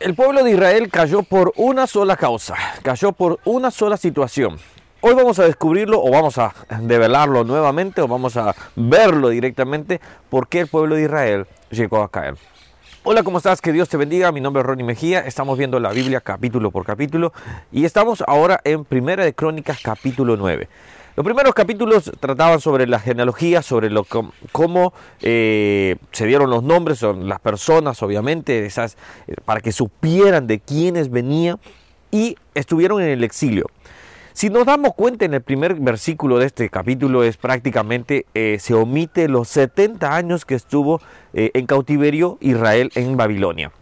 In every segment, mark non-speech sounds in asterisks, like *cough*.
El pueblo de Israel cayó por una sola causa, cayó por una sola situación. Hoy vamos a descubrirlo o vamos a develarlo nuevamente o vamos a verlo directamente por qué el pueblo de Israel llegó a caer. Hola, ¿cómo estás? Que Dios te bendiga. Mi nombre es Ronnie Mejía. Estamos viendo la Biblia capítulo por capítulo y estamos ahora en Primera de Crónicas capítulo 9. Los primeros capítulos trataban sobre la genealogía, sobre lo, cómo eh, se dieron los nombres, son las personas, obviamente, esas, eh, para que supieran de quiénes venía y estuvieron en el exilio. Si nos damos cuenta en el primer versículo de este capítulo es prácticamente eh, se omite los 70 años que estuvo en cautiverio Israel en Babilonia.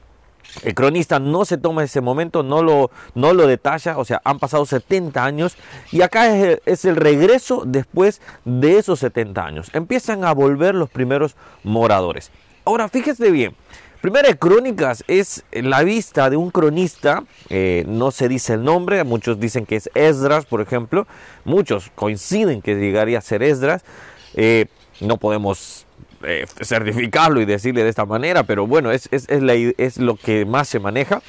El cronista no se toma ese momento, no lo, no lo detalla, o sea, han pasado 70 años y acá es el, regreso después de esos 70 años. Empiezan a volver los primeros moradores. Ahora, fíjese bien, Primera Crónicas es la vista de un cronista, eh, no se dice el nombre, muchos dicen que es Esdras, por ejemplo, muchos coinciden que llegaría a ser Esdras, eh, no podemos eh, certificarlo y decirle de esta manera, pero bueno, es, es, es, lo que más se maneja.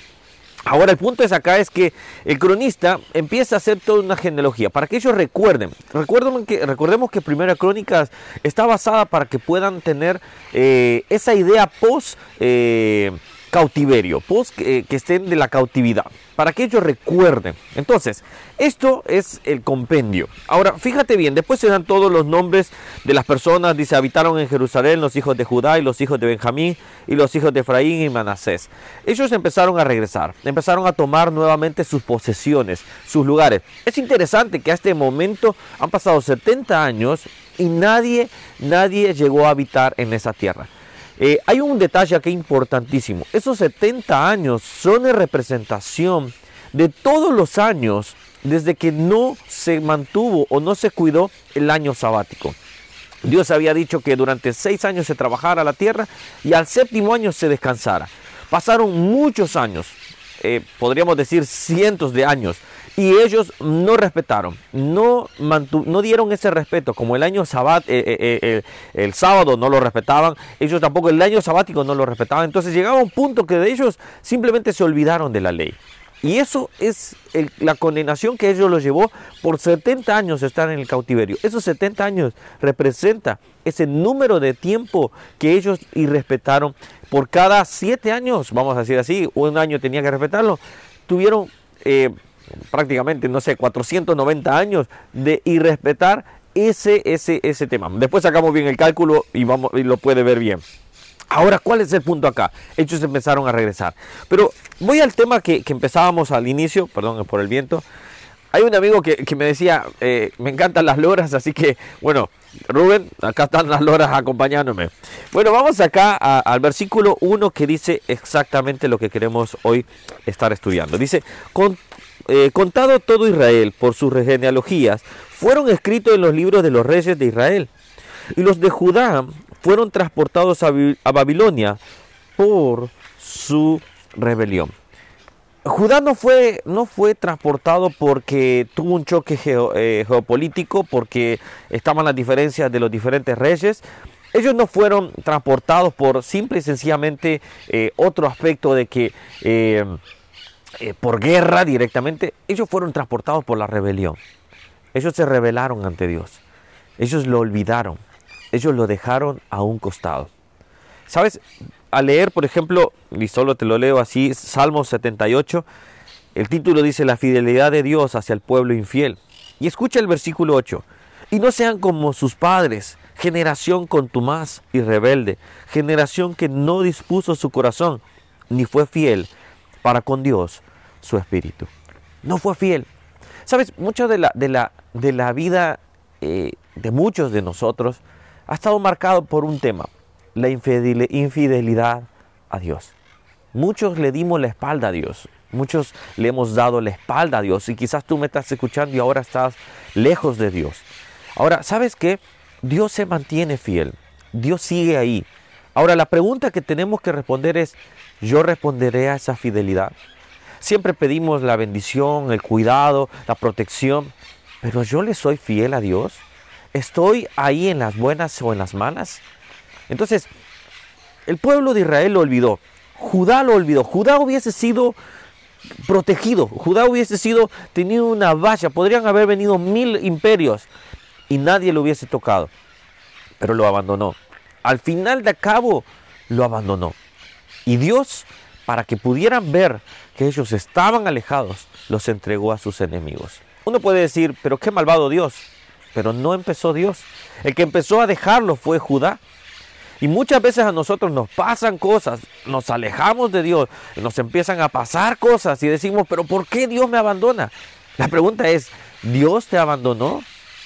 Ahora el punto es acá es que el cronista empieza a hacer toda una genealogía para que ellos recuerden. Recuerden que, recordemos que Primera Crónicas está basada para que puedan tener eh, esa idea post eh, cautiverio, post que estén de la cautividad para que ellos recuerden. Entonces, esto es el compendio. Ahora, fíjate bien, después se dan todos los nombres de las personas. Dice, habitaron en Jerusalén los hijos de Judá y los hijos de Benjamín y los hijos de Efraín y Manasés. Ellos empezaron a regresar, empezaron a tomar nuevamente sus posesiones, sus lugares. Es interesante que a este momento han pasado 70 años y nadie, nadie llegó a habitar en esa tierra. Eh, hay un detalle aquí importantísimo. Esos 70 años son en representación de todos los años desde que no se mantuvo o no se cuidó el año sabático. Dios había dicho que durante seis años se trabajara la tierra y al séptimo año se descansara. Pasaron muchos años, eh, podríamos decir cientos de años, y ellos no respetaron, no, no dieron ese respeto, como el año sabat, eh, eh, el sábado no lo respetaban, ellos tampoco el año sabático no lo respetaban, entonces llegaba un punto que de ellos simplemente se olvidaron de la ley. Y eso es la condenación que ellos los llevó por 70 años estar en el cautiverio. Esos 70 años representa ese número de tiempo que ellos irrespetaron. Por cada 7 años, vamos a decir así, un año tenía que respetarlo, tuvieron prácticamente, no sé, 490 años de irrespetar ese, ese, ese tema. Después sacamos bien el cálculo y, vamos, y lo puede ver bien. Ahora, ¿cuál es el punto acá? Ellos empezaron a regresar. Pero voy al tema que, empezábamos al inicio, perdón por el viento. Hay un amigo que, me decía, eh, me encantan las loras, así que, bueno, Rubén, acá están las loras acompañándome. Bueno, vamos acá al versículo 1 que dice exactamente lo que queremos hoy estar estudiando. Dice, eh, contado todo Israel por sus genealogías, fueron escritos en los libros de los reyes de Israel. Y los de Judá fueron transportados a, Babilonia por su rebelión. Judá no fue, no fue transportado porque tuvo un choque eh, geopolítico, porque estaban las diferencias de los diferentes reyes. Ellos no fueron transportados por simple y sencillamente eh, otro aspecto de que eh, por guerra directamente, ellos fueron transportados por la rebelión. Ellos se rebelaron ante Dios. Ellos lo olvidaron. Ellos lo dejaron a un costado. ¿Sabes? Al leer, por ejemplo, y solo te lo leo así, Salmo 78, el título dice la fidelidad de Dios hacia el pueblo infiel. Y escucha el versículo 8. Y no sean como sus padres, generación contumaz y rebelde, generación que no dispuso su corazón, ni fue fiel para con Dios su espíritu. No fue fiel. Sabes, mucho de la, de la, de la vida eh, de muchos de nosotros ha estado marcado por un tema, la infidelidad a Dios. Muchos le dimos la espalda a Dios, muchos le hemos dado la espalda a Dios y quizás tú me estás escuchando y ahora estás lejos de Dios. Ahora, ¿sabes qué? Dios se mantiene fiel, Dios sigue ahí. Ahora, la pregunta que tenemos que responder es, ¿yo responderé a esa fidelidad? Siempre pedimos la bendición, el cuidado, la protección, pero yo le soy fiel a Dios. ¿Estoy ahí en las buenas o en las malas? Entonces, el pueblo de Israel lo olvidó. Judá lo olvidó. Judá hubiese sido protegido. Judá hubiese sido tenido una valla. Podrían haber venido mil imperios y nadie lo hubiese tocado. Pero lo abandonó. Al final de cabo lo abandonó. Y Dios, para que pudieran ver que ellos estaban alejados, los entregó a sus enemigos. Uno puede decir, pero qué malvado Dios. Pero no empezó Dios. El que empezó a dejarlo fue Judá. Y muchas veces a nosotros nos pasan cosas, nos alejamos de Dios, nos empiezan a pasar cosas y decimos, pero ¿por qué Dios me abandona? La pregunta es, ¿Dios te abandonó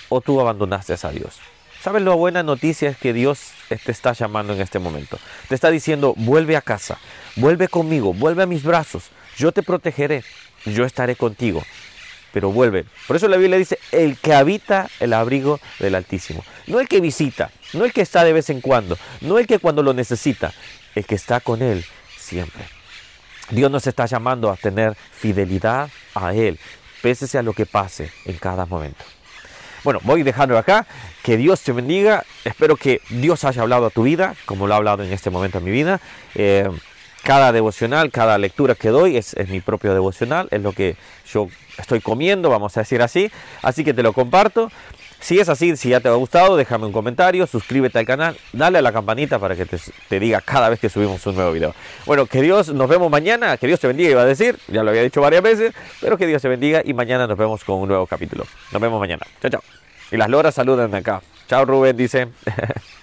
o tú abandonaste a Dios? ¿Sabes la buena noticia es que Dios te está llamando en este momento? Te está diciendo, vuelve a casa, vuelve conmigo, vuelve a mis brazos, yo te protegeré, yo estaré contigo pero vuelve. Por eso la Biblia dice, el que habita el abrigo del Altísimo. No el que visita, no el que está de vez en cuando, no el que cuando lo necesita, el que está con Él siempre. Dios nos está llamando a tener fidelidad a Él, pese a lo que pase en cada momento. Bueno, voy dejando acá. Que Dios te bendiga. Espero que Dios haya hablado a tu vida, como lo ha hablado en este momento en mi vida. Eh, cada devocional, cada lectura que doy es, mi propio devocional, es lo que yo estoy comiendo, vamos a decir así. Así que te lo comparto. Si es así, si ya te ha gustado, déjame un comentario, suscríbete al canal, dale a la campanita para que te, diga cada vez que subimos un nuevo video. Bueno, que Dios nos vemos mañana, que Dios te bendiga, iba a decir, ya lo había dicho varias veces, pero que Dios te bendiga y mañana nos vemos con un nuevo capítulo. Nos vemos mañana. Chao, chao. Y las loras saludan de acá. Chao Rubén, dice. *laughs*